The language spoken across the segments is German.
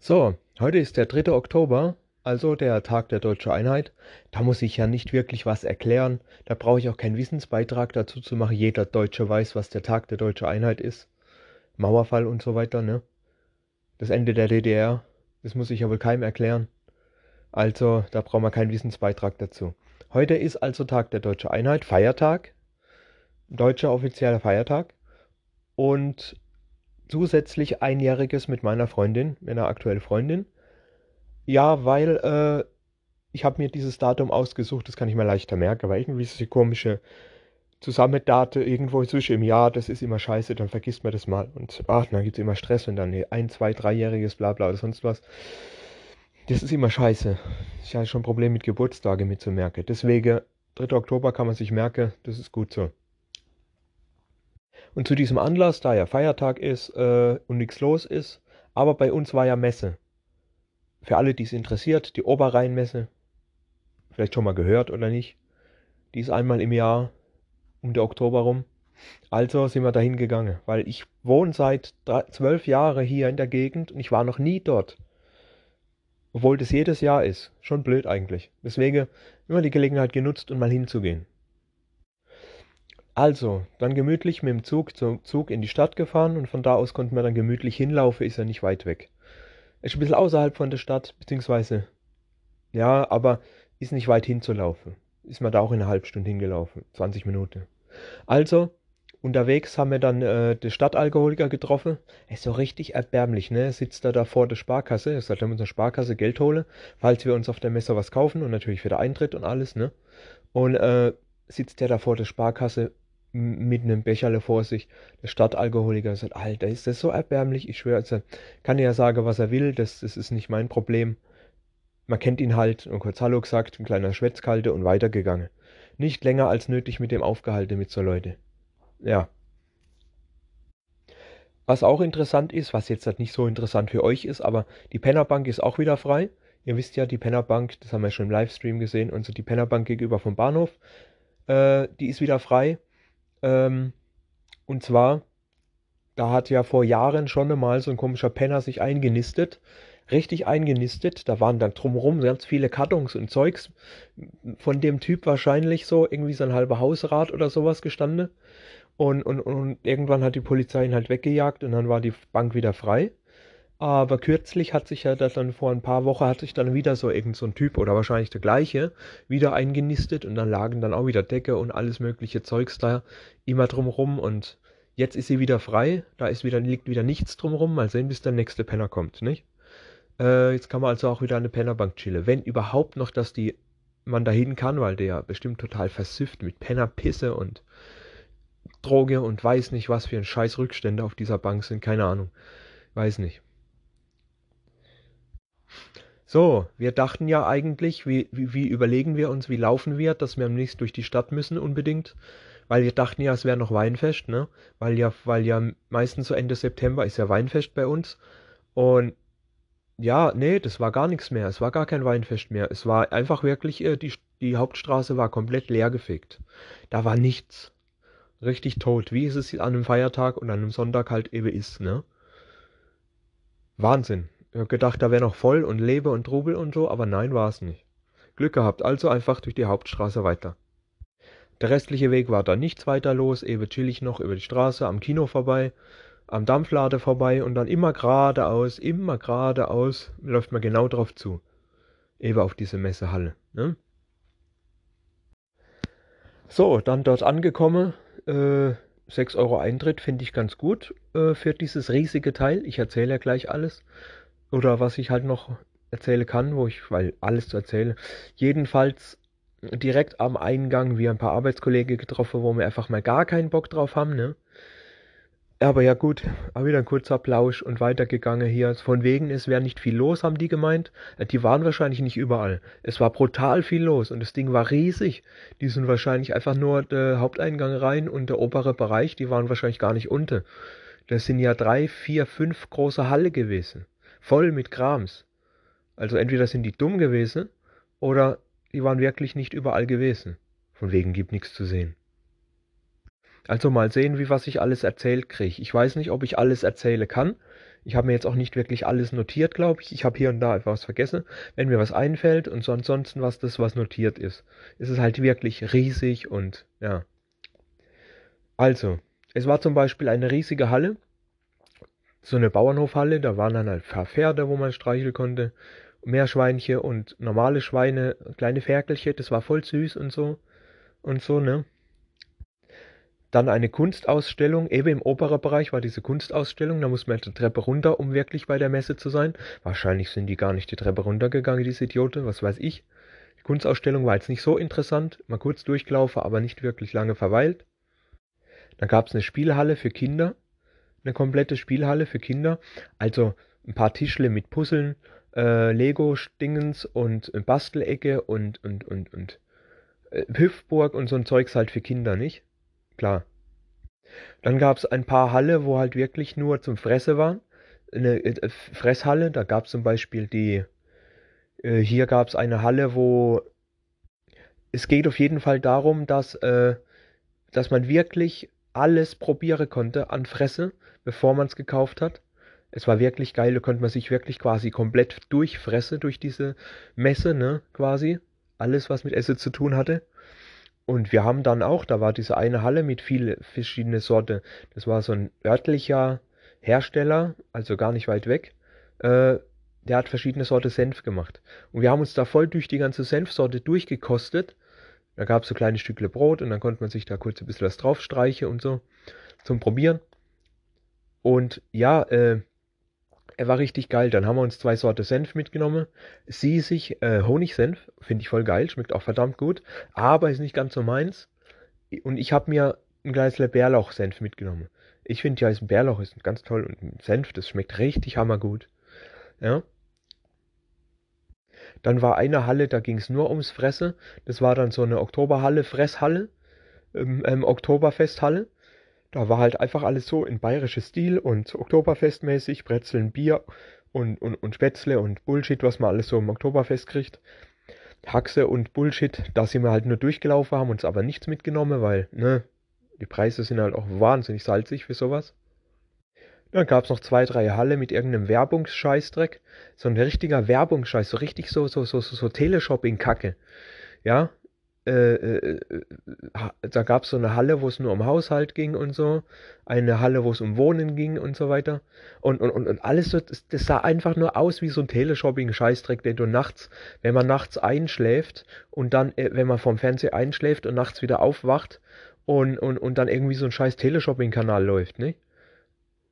So, heute ist der 3. Oktober, also der Tag der Deutschen Einheit. Da muss ich ja nicht wirklich was erklären. Da brauche ich auch keinen Wissensbeitrag dazu zu machen. Jeder Deutsche weiß, was der Tag der Deutschen Einheit ist. Mauerfall und so weiter, ne? Das Ende der DDR, das muss ich ja wohl keinem erklären. Also, da braucht man keinen Wissensbeitrag dazu. Heute ist also Tag der Deutschen Einheit, Feiertag, deutscher offizieller Feiertag. Und zusätzlich einjähriges mit meiner Freundin, meiner aktuellen Freundin. Ja, weil äh, ich habe mir dieses Datum ausgesucht, das kann ich mir leichter merken, weil irgendwie diese komische Zusammendate irgendwo zwischen im Jahr, das ist immer scheiße, dann vergisst man das mal. Und ach, dann gibt es immer Stress, wenn dann ein, zwei, dreijähriges Blabla oder sonst was. Das ist immer scheiße. Ich habe schon ein Problem mit Geburtstage mitzumerken. Deswegen, 3. Oktober kann man sich merken, das ist gut so. Und zu diesem Anlass, da ja Feiertag ist äh, und nichts los ist, aber bei uns war ja Messe. Für alle, die es interessiert, die Oberrheinmesse, vielleicht schon mal gehört oder nicht, die ist einmal im Jahr um der Oktober rum. Also sind wir dahin gegangen, weil ich wohne seit zwölf Jahren hier in der Gegend und ich war noch nie dort. Obwohl das jedes Jahr ist. Schon blöd eigentlich. Deswegen immer die Gelegenheit genutzt, um mal hinzugehen. Also, dann gemütlich mit dem Zug zum Zug in die Stadt gefahren und von da aus konnten wir dann gemütlich hinlaufen, ist ja nicht weit weg. Ist ein bisschen außerhalb von der Stadt, beziehungsweise, ja, aber ist nicht weit hinzulaufen. Ist man da auch in einer halben Stunde hingelaufen, 20 Minuten. Also, unterwegs haben wir dann äh, den Stadtalkoholiker getroffen. Er ist so richtig erbärmlich, ne? Er sitzt da, da vor der Sparkasse, er sagt, wir uns Sparkasse Geld holen, falls wir uns auf der Messe was kaufen und natürlich den Eintritt und alles, ne? Und äh, sitzt der da vor der Sparkasse mit einem Becherle vor sich. Der Stadtalkoholiker sagt, Alter, ist das so erbärmlich? Ich schwöre, also, kann ja sagen, was er will, das, das ist nicht mein Problem. Man kennt ihn halt und kurz Hallo gesagt, ein kleiner Schwätzkalte und weitergegangen. Nicht länger als nötig mit dem aufgehalten mit so Leute. Ja. Was auch interessant ist, was jetzt halt nicht so interessant für euch ist, aber die Pennerbank ist auch wieder frei. Ihr wisst ja, die Pennerbank, das haben wir schon im Livestream gesehen, und so die Pennerbank gegenüber vom Bahnhof, äh, die ist wieder frei. Ähm, und zwar, da hat ja vor Jahren schon einmal so ein komischer Penner sich eingenistet. Richtig eingenistet. Da waren dann drumherum ganz viele Kartons und Zeugs. Von dem Typ wahrscheinlich so irgendwie so ein halber Hausrat oder sowas gestanden. Und, und, und irgendwann hat die Polizei ihn halt weggejagt und dann war die Bank wieder frei. Aber kürzlich hat sich ja das dann vor ein paar Wochen hat sich dann wieder so irgend so ein Typ oder wahrscheinlich der gleiche wieder eingenistet und dann lagen dann auch wieder Decke und alles mögliche Zeugs da immer drumrum und jetzt ist sie wieder frei, da ist wieder, liegt wieder nichts drumrum, mal sehen, bis der nächste Penner kommt, nicht? Äh, jetzt kann man also auch wieder der Pennerbank chillen. Wenn überhaupt noch, dass die man dahin kann, weil der bestimmt total versüfft mit Pennerpisse und Droge und weiß nicht, was für ein scheiß Rückstände auf dieser Bank sind, keine Ahnung. Weiß nicht. So, wir dachten ja eigentlich, wie, wie, wie überlegen wir uns, wie laufen wir, dass wir nicht durch die Stadt müssen unbedingt, weil wir dachten ja, es wäre noch Weinfest, ne? Weil ja, weil ja meistens so Ende September ist ja Weinfest bei uns. Und ja, nee, das war gar nichts mehr. Es war gar kein Weinfest mehr. Es war einfach wirklich, äh, die, die Hauptstraße war komplett leergefegt. Da war nichts. Richtig tot, wie es es an einem Feiertag und an einem Sonntag halt eben ist, ne? Wahnsinn. Hab gedacht, da wäre noch voll und Lebe und Trubel und so, aber nein, war es nicht. Glück gehabt, also einfach durch die Hauptstraße weiter. Der restliche Weg war dann nichts weiter los, eben chillig noch über die Straße, am Kino vorbei, am Dampflade vorbei und dann immer geradeaus, immer geradeaus, läuft man genau drauf zu. Eben auf diese Messehalle. Ne? So, dann dort angekommen, äh, 6 Euro Eintritt finde ich ganz gut äh, für dieses riesige Teil. Ich erzähle ja gleich alles. Oder was ich halt noch erzählen kann, wo ich, weil alles zu erzählen. Jedenfalls direkt am Eingang wir ein paar Arbeitskollegen getroffen, wo wir einfach mal gar keinen Bock drauf haben, ne? Aber ja gut, auch wieder ein kurzer Plausch und weitergegangen hier. Von wegen, es wäre nicht viel los, haben die gemeint. Äh, die waren wahrscheinlich nicht überall. Es war brutal viel los und das Ding war riesig. Die sind wahrscheinlich einfach nur der Haupteingang rein und der obere Bereich, die waren wahrscheinlich gar nicht unten. Das sind ja drei, vier, fünf große Halle gewesen voll mit Krams. Also entweder sind die dumm gewesen oder die waren wirklich nicht überall gewesen. Von wegen gibt nichts zu sehen. Also mal sehen, wie was ich alles erzählt kriege. Ich weiß nicht, ob ich alles erzählen kann. Ich habe mir jetzt auch nicht wirklich alles notiert, glaube ich. Ich habe hier und da einfach was vergessen. Wenn mir was einfällt und so ansonsten was das, was notiert ist. Es ist halt wirklich riesig und ja. Also, es war zum Beispiel eine riesige Halle. So eine Bauernhofhalle, da waren dann halt Pferde, wo man streicheln konnte. Meerschweinchen und normale Schweine, kleine Ferkelchen, das war voll süß und so. Und so, ne? Dann eine Kunstausstellung, eben im Opererbereich war diese Kunstausstellung, da muss man die Treppe runter, um wirklich bei der Messe zu sein. Wahrscheinlich sind die gar nicht die Treppe runtergegangen, diese Idioten, was weiß ich. Die Kunstausstellung war jetzt nicht so interessant, mal kurz durchgelaufen, aber nicht wirklich lange verweilt. Dann gab es eine Spielhalle für Kinder, eine komplette Spielhalle für Kinder, also ein paar Tischle mit Puzzeln, äh, Lego-Dingens und Bastelecke und, und, und, und äh, Hüpfburg und so ein Zeugs halt für Kinder, nicht? klar. Dann gab es ein paar Halle, wo halt wirklich nur zum Fresse waren. Eine äh, Fresshalle, da gab es zum Beispiel die, äh, hier gab es eine Halle, wo es geht auf jeden Fall darum, dass, äh, dass man wirklich alles probieren konnte an Fresse, bevor man es gekauft hat. Es war wirklich geil, da konnte man sich wirklich quasi komplett durchfressen durch diese Messe, ne, quasi. Alles, was mit Essen zu tun hatte. Und wir haben dann auch, da war diese eine Halle mit viel verschiedene Sorte. Das war so ein örtlicher Hersteller, also gar nicht weit weg. Äh, der hat verschiedene Sorte Senf gemacht. Und wir haben uns da voll durch die ganze Senfsorte durchgekostet. Da gab es so kleine Stückle Brot und dann konnte man sich da kurz ein bisschen was draufstreichen und so zum Probieren. Und ja, äh, er war richtig geil. Dann haben wir uns zwei Sorte Senf mitgenommen. Siesig, äh, Honigsenf, finde ich voll geil, schmeckt auch verdammt gut, aber ist nicht ganz so meins. Und ich habe mir ein kleines Bärlauch-Senf mitgenommen. Ich finde ja, ein Bärlauch ist ganz toll und Senf, das schmeckt richtig hammergut. Ja. Dann war eine Halle, da ging es nur ums Fresse. Das war dann so eine Oktoberhalle, Fresshalle, ähm, ähm, Oktoberfesthalle. Da war halt einfach alles so in bayerisches Stil und Oktoberfestmäßig, Brezeln, Bier und, und, und Spätzle und Bullshit, was man alles so im Oktoberfest kriegt. Haxe und Bullshit, da sind wir halt nur durchgelaufen, haben uns aber nichts mitgenommen, weil, ne, die Preise sind halt auch wahnsinnig salzig für sowas. Dann gab es noch zwei, drei Halle mit irgendeinem Werbungsscheißdreck. So ein richtiger Werbungsscheiß, so richtig so, so, so, so, so Teleshopping-Kacke. Ja, äh, äh, äh da gab es so eine Halle, wo es nur um Haushalt ging und so, eine Halle, wo es um Wohnen ging und so weiter. Und, und, und, und alles so, das, das sah einfach nur aus wie so ein Teleshopping-Scheißdreck, den du nachts, wenn man nachts einschläft und dann, äh, wenn man vom Fernseher einschläft und nachts wieder aufwacht und, und, und dann irgendwie so ein scheiß Teleshopping-Kanal läuft, ne?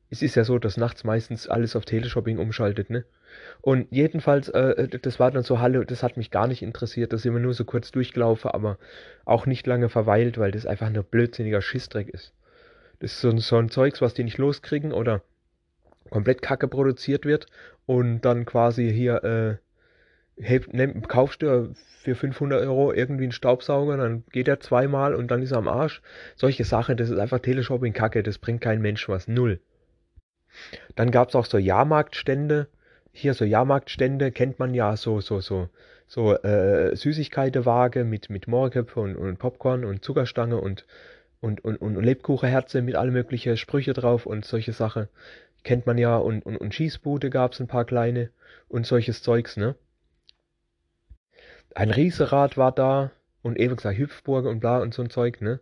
Es ist ja so, dass nachts meistens alles auf Teleshopping umschaltet, ne? Und jedenfalls, äh, das war dann so Halle, das hat mich gar nicht interessiert, da sind wir nur so kurz durchgelaufen, aber auch nicht lange verweilt, weil das einfach nur blödsinniger Schissdreck ist. Das ist so, so ein Zeugs, was die nicht loskriegen oder komplett Kacke produziert wird und dann quasi hier, äh, heb, nehm, kaufst du für 500 Euro irgendwie einen Staubsauger, dann geht er zweimal und dann ist er am Arsch. Solche Sachen, das ist einfach Teleshopping-Kacke, das bringt kein Mensch was. Null. Dann gab es auch so Jahrmarktstände, hier so Jahrmarktstände kennt man ja, so, so, so, so äh, Süßigkeitenwaage mit, mit Mohrköpfe und, und Popcorn und Zuckerstange und, und, und, und Lebkuchenherze mit alle möglichen Sprüche drauf und solche Sachen. Kennt man ja und, und, und Schießbude gab es ein paar kleine und solches Zeugs, ne? Ein Rieserad war da und eben gesagt Hüpfburg und bla und so ein Zeug, ne?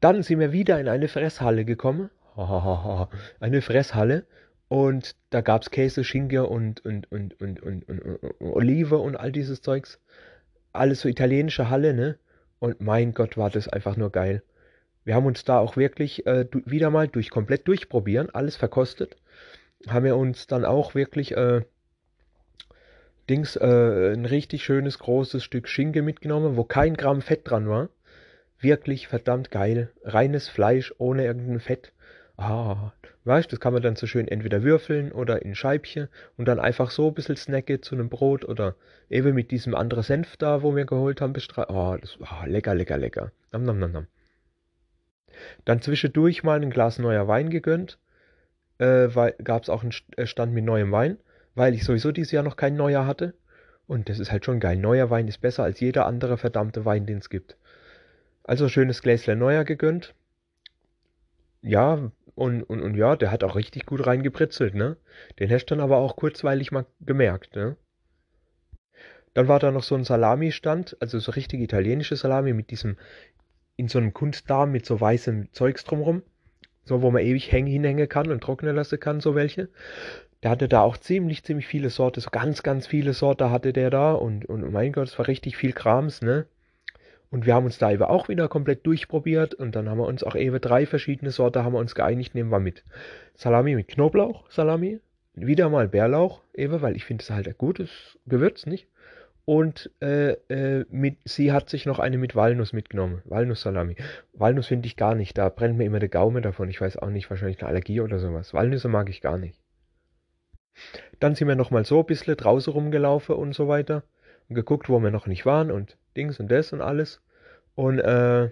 Dann sind wir wieder in eine Fresshalle gekommen. eine Fresshalle und da gab es Käse, Schinken und, und, und, und, und, und, und, Olive und all dieses Zeugs. Alles so italienische Halle, ne? Und mein Gott, war das einfach nur geil. Wir haben uns da auch wirklich äh, wieder mal durch komplett durchprobieren, alles verkostet. Haben wir uns dann auch wirklich äh, Dings, äh, ein richtig schönes großes Stück Schinke mitgenommen, wo kein Gramm Fett dran war. Wirklich verdammt geil. Reines Fleisch ohne irgendein Fett. Ah, weißt, du, das kann man dann so schön entweder würfeln oder in Scheibchen und dann einfach so ein bisschen snacken zu einem Brot oder eben mit diesem anderen Senf da, wo wir geholt haben, bestreiten. Oh, das war oh, lecker, lecker, lecker. Nam, nam, nam, nam. Dann zwischendurch mal ein Glas neuer Wein gegönnt. Äh, gab es auch einen äh, Stand mit neuem Wein, weil ich sowieso dieses Jahr noch kein neuer hatte. Und das ist halt schon geil. Neuer Wein ist besser als jeder andere verdammte Wein, den es gibt. Also schönes Gläsle neuer gegönnt ja, Und, und, und ja, der hat auch richtig gut reingebritzelt, ne? Den hast du dann aber auch kurzweilig mal gemerkt, ne? Dann war da noch so ein Salami-Stand, also so richtig italienische Salami mit diesem, in so einem Kunstdarm mit so weißem Zeugs drumrum. So, wo man ewig hängen, hinhängen kann und trocknen lassen kann, so welche. Der hatte da auch ziemlich, ziemlich viele Sorte, so ganz, ganz viele Sorte hatte der da und, und mein Gott, es war richtig viel Krams, ne? Und wir haben uns da eben auch wieder komplett durchprobiert und dann haben wir uns auch eben drei verschiedene Sorte haben wir uns geeinigt, nehmen wir mit. Salami mit Knoblauch, Salami, wieder mal Bärlauch, eben, weil ich finde es halt ein gutes Gewürz, nicht? Und äh, äh, mit, sie hat sich noch eine mit Walnuss mitgenommen. Walnuss-Salami. Walnuss finde ich gar nicht. Da brennt mir immer der Gaume davon. Ich weiß auch nicht, wahrscheinlich eine Allergie oder sowas. Walnüsse mag ich gar nicht. Dann sind wir nochmal so ein bisschen draußen rumgelaufen und so weiter. Geguckt, wo wir noch nicht waren und Dings und das und alles. Und äh,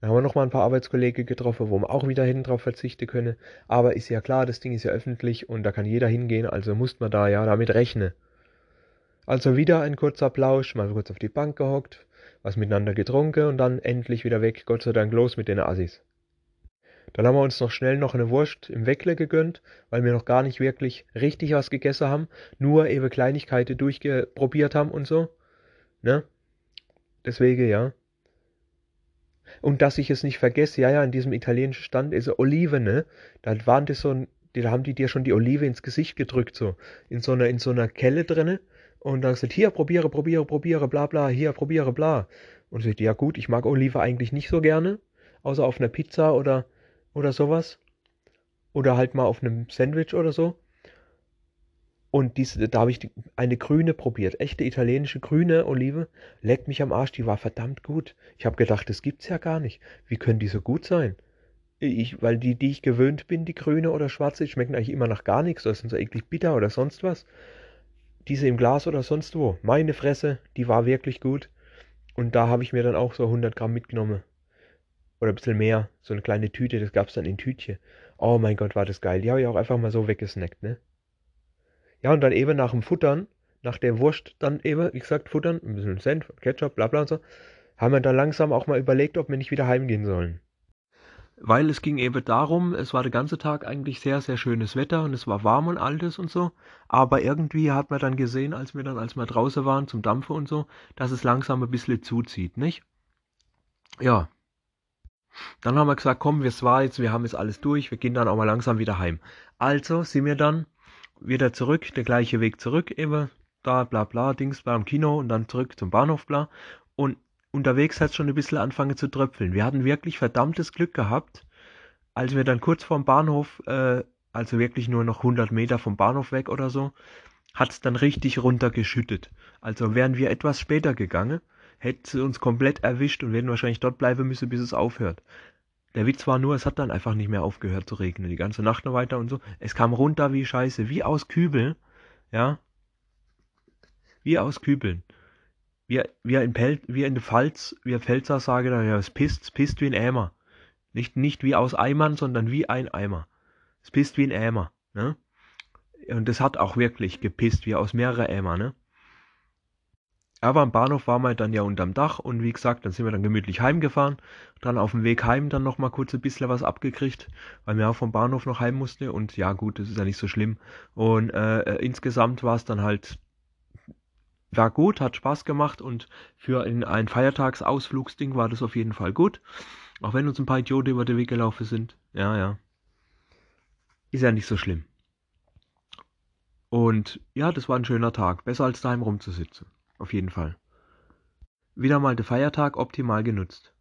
dann haben wir nochmal ein paar Arbeitskollegen getroffen, wo wir auch wieder hinten drauf verzichten können. Aber ist ja klar, das Ding ist ja öffentlich und da kann jeder hingehen, also muss man da ja damit rechnen. Also wieder ein kurzer Plausch, mal kurz auf die Bank gehockt, was miteinander getrunken und dann endlich wieder weg, Gott sei Dank los mit den Assis. Dann haben wir uns noch schnell noch eine Wurst im Weckle gegönnt, weil wir noch gar nicht wirklich richtig was gegessen haben, nur eben Kleinigkeiten durchprobiert haben und so. Ne? Deswegen, ja. Und dass ich es nicht vergesse, ja, ja, in diesem italienischen Stand ist Olive, ne? Da waren das so da haben die dir schon die Olive ins Gesicht gedrückt, so. In so einer, in so einer Kelle drinne. Und dann gesagt, hier, probiere, probiere, probiere, bla, bla, hier, probiere, bla. Und ich sagte, ja gut, ich mag Olive eigentlich nicht so gerne, außer auf einer Pizza oder, oder sowas. Oder halt mal auf einem Sandwich oder so. Und diese, da habe ich eine grüne probiert, echte italienische grüne Olive. Leckt mich am Arsch, die war verdammt gut. Ich habe gedacht, das gibt's ja gar nicht. Wie können die so gut sein? Ich, weil die, die ich gewöhnt bin, die grüne oder schwarze, die schmecken eigentlich immer nach gar nichts. Das sind so eklig bitter oder sonst was. Diese im Glas oder sonst wo. Meine Fresse, die war wirklich gut. Und da habe ich mir dann auch so 100 Gramm mitgenommen. Oder ein bisschen mehr. So eine kleine Tüte, das gab's dann in Tütchen. Oh mein Gott, war das geil. Die habe ich auch einfach mal so weggesnackt, ne? Ja, und dann eben nach dem Futtern, nach der Wurst dann eben, wie gesagt, Futtern, ein bisschen Senf, Ketchup, bla bla und so, haben wir dann langsam auch mal überlegt, ob wir nicht wieder heimgehen sollen. Weil es ging eben darum, es war der ganze Tag eigentlich sehr, sehr schönes Wetter und es war warm und alles und so. Aber irgendwie hat man dann gesehen, als wir dann, als wir draußen waren zum Dampfen und so, dass es langsam ein bisschen zuzieht, nicht? Ja. Dann haben wir gesagt, komm, wir war jetzt, wir haben jetzt alles durch, wir gehen dann auch mal langsam wieder heim. Also sind wir dann wieder zurück, der gleiche Weg zurück, eben da, bla bla, Dings, war am Kino und dann zurück zum Bahnhof, bla. Und unterwegs hat es schon ein bisschen angefangen zu tröpfeln. Wir hatten wirklich verdammtes Glück gehabt, als wir dann kurz vorm Bahnhof, äh, also wirklich nur noch 100 Meter vom Bahnhof weg oder so, hat es dann richtig runtergeschüttet. Also wären wir etwas später gegangen, hätte es uns komplett erwischt und wären wahrscheinlich dort bleiben müssen, bis es aufhört. Der Witz war nur, es hat dann einfach nicht mehr aufgehört zu regnen, die ganze Nacht noch weiter und so. Es kam runter wie Scheiße, wie aus Kübeln, ja. Wie aus Kübeln. Wir, wir in Pel wir in der Pfalz, wir Pfälzer sagen da, ja, es pisst, es pisst wie ein Eimer. Nicht, nicht wie aus Eimern, sondern wie ein Eimer. Es pisst wie ein Eimer, ne? Und das hat auch wirklich gepisst, wie aus mehreren Eimer, ne? Aber am Bahnhof waren wir dann ja unterm Dach und wie gesagt, dann sind wir dann gemütlich heimgefahren. Dann auf dem Weg heim dann noch mal kurz ein bisschen was abgekriegt, weil wir auch vom Bahnhof noch heim mussten. Und ja gut, das ist ja nicht so schlimm. Und äh, äh insgesamt war es dann halt, war gut, hat Spaß gemacht und für ein Feiertagsausflugsding war das auf jeden Fall gut. Auch wenn uns ein paar Idioten über den Weg gelaufen sind. Ja, ja. Ist ja nicht so schlimm. Und ja, das war ein schöner Tag. Besser als daheim rumzusitzen. Auf jeden Fall. Wieder mal der Feiertag optimal genutzt.